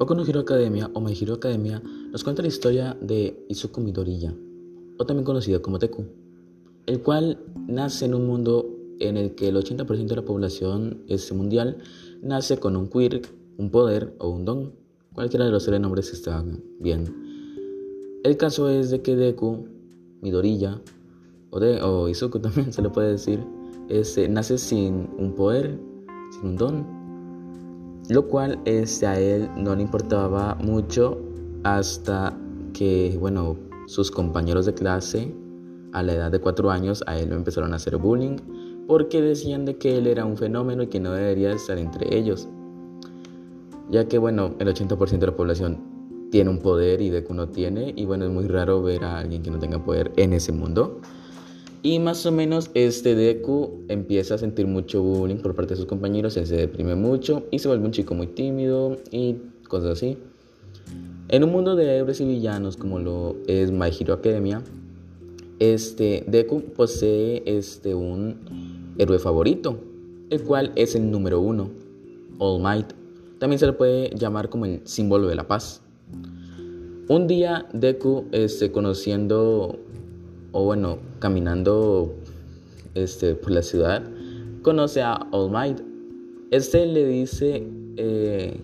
Boku no Hero Academia o My Hero Academia nos cuenta la historia de Izuku Midoriya, o también conocido como Deku, el cual nace en un mundo en el que el 80% de la población este mundial nace con un quirk, un poder o un don. Cualquiera de los tres nombres está bien. El caso es de que Deku, Midoriya, o, de, o Izuku también se le puede decir, este, nace sin un poder, sin un don, lo cual este, a él no le importaba mucho hasta que, bueno, sus compañeros de clase a la edad de cuatro años a él lo empezaron a hacer bullying porque decían de que él era un fenómeno y que no debería estar entre ellos. Ya que, bueno, el 80% de la población tiene un poder y Deku no tiene, y bueno, es muy raro ver a alguien que no tenga poder en ese mundo. Y más o menos este Deku empieza a sentir mucho bullying por parte de sus compañeros, se deprime mucho y se vuelve un chico muy tímido y cosas así. En un mundo de héroes y villanos como lo es My Hero Academia, este Deku posee este un héroe favorito, el cual es el número uno, All Might. También se le puede llamar como el símbolo de la paz. Un día Deku, este, conociendo o bueno, caminando este, por la ciudad, conoce a All Might. Este le dice, eh,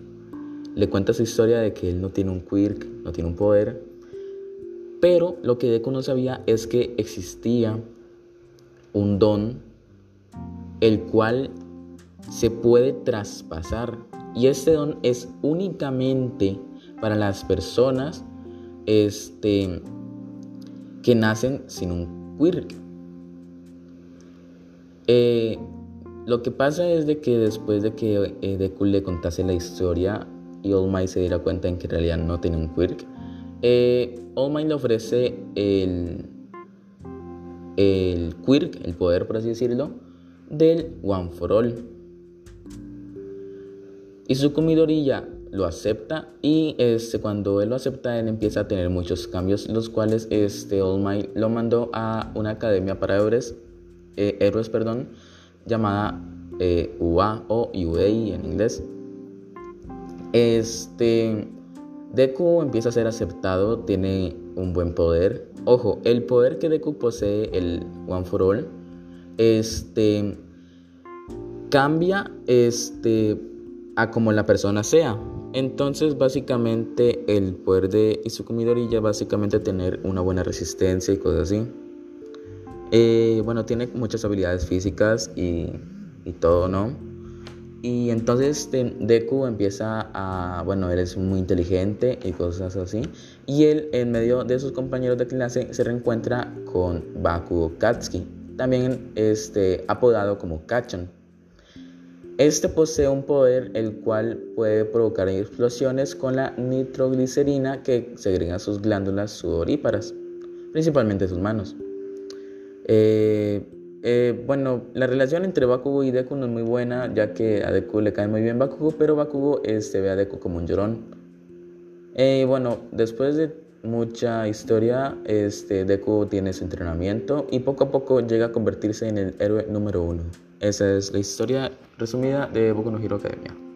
le cuenta su historia de que él no tiene un quirk, no tiene un poder, pero lo que Deku no sabía es que existía un don el cual se puede traspasar y este don es únicamente para las personas este, que nacen sin un quirk. Eh, lo que pasa es de que después de que eh, Deku le contase la historia y All Might se diera cuenta en que en realidad no tiene un quirk, eh, All Might le ofrece el, el quirk, el poder por así decirlo, del One for All. Y su comidorilla lo acepta y este, cuando él lo acepta él empieza a tener muchos cambios los cuales este All lo mandó a una academia para héroes, eh, héroes perdón, llamada eh, UA o UA en inglés. Este Deku empieza a ser aceptado, tiene un buen poder. Ojo, el poder que Deku posee, el One for All, este cambia este a como la persona sea. Entonces, básicamente, el poder de Izuku Midoriya básicamente tener una buena resistencia y cosas así. Eh, bueno, tiene muchas habilidades físicas y, y todo, ¿no? Y entonces Deku empieza a, bueno, él es muy inteligente y cosas así. Y él, en medio de sus compañeros de clase, se reencuentra con Bakugo Katsuki, también este, apodado como Kachan. Este posee un poder el cual puede provocar explosiones con la nitroglicerina que segrega sus glándulas sudoríparas, principalmente sus manos. Eh, eh, bueno, la relación entre Bakugo y Deku no es muy buena, ya que a Deku le cae muy bien Bakugo, pero Bakugo este, ve a Deku como un llorón. Eh, bueno, después de mucha historia, este, Deku tiene su entrenamiento y poco a poco llega a convertirse en el héroe número uno. Esa es la historia resumida de Boku no Hero Academia.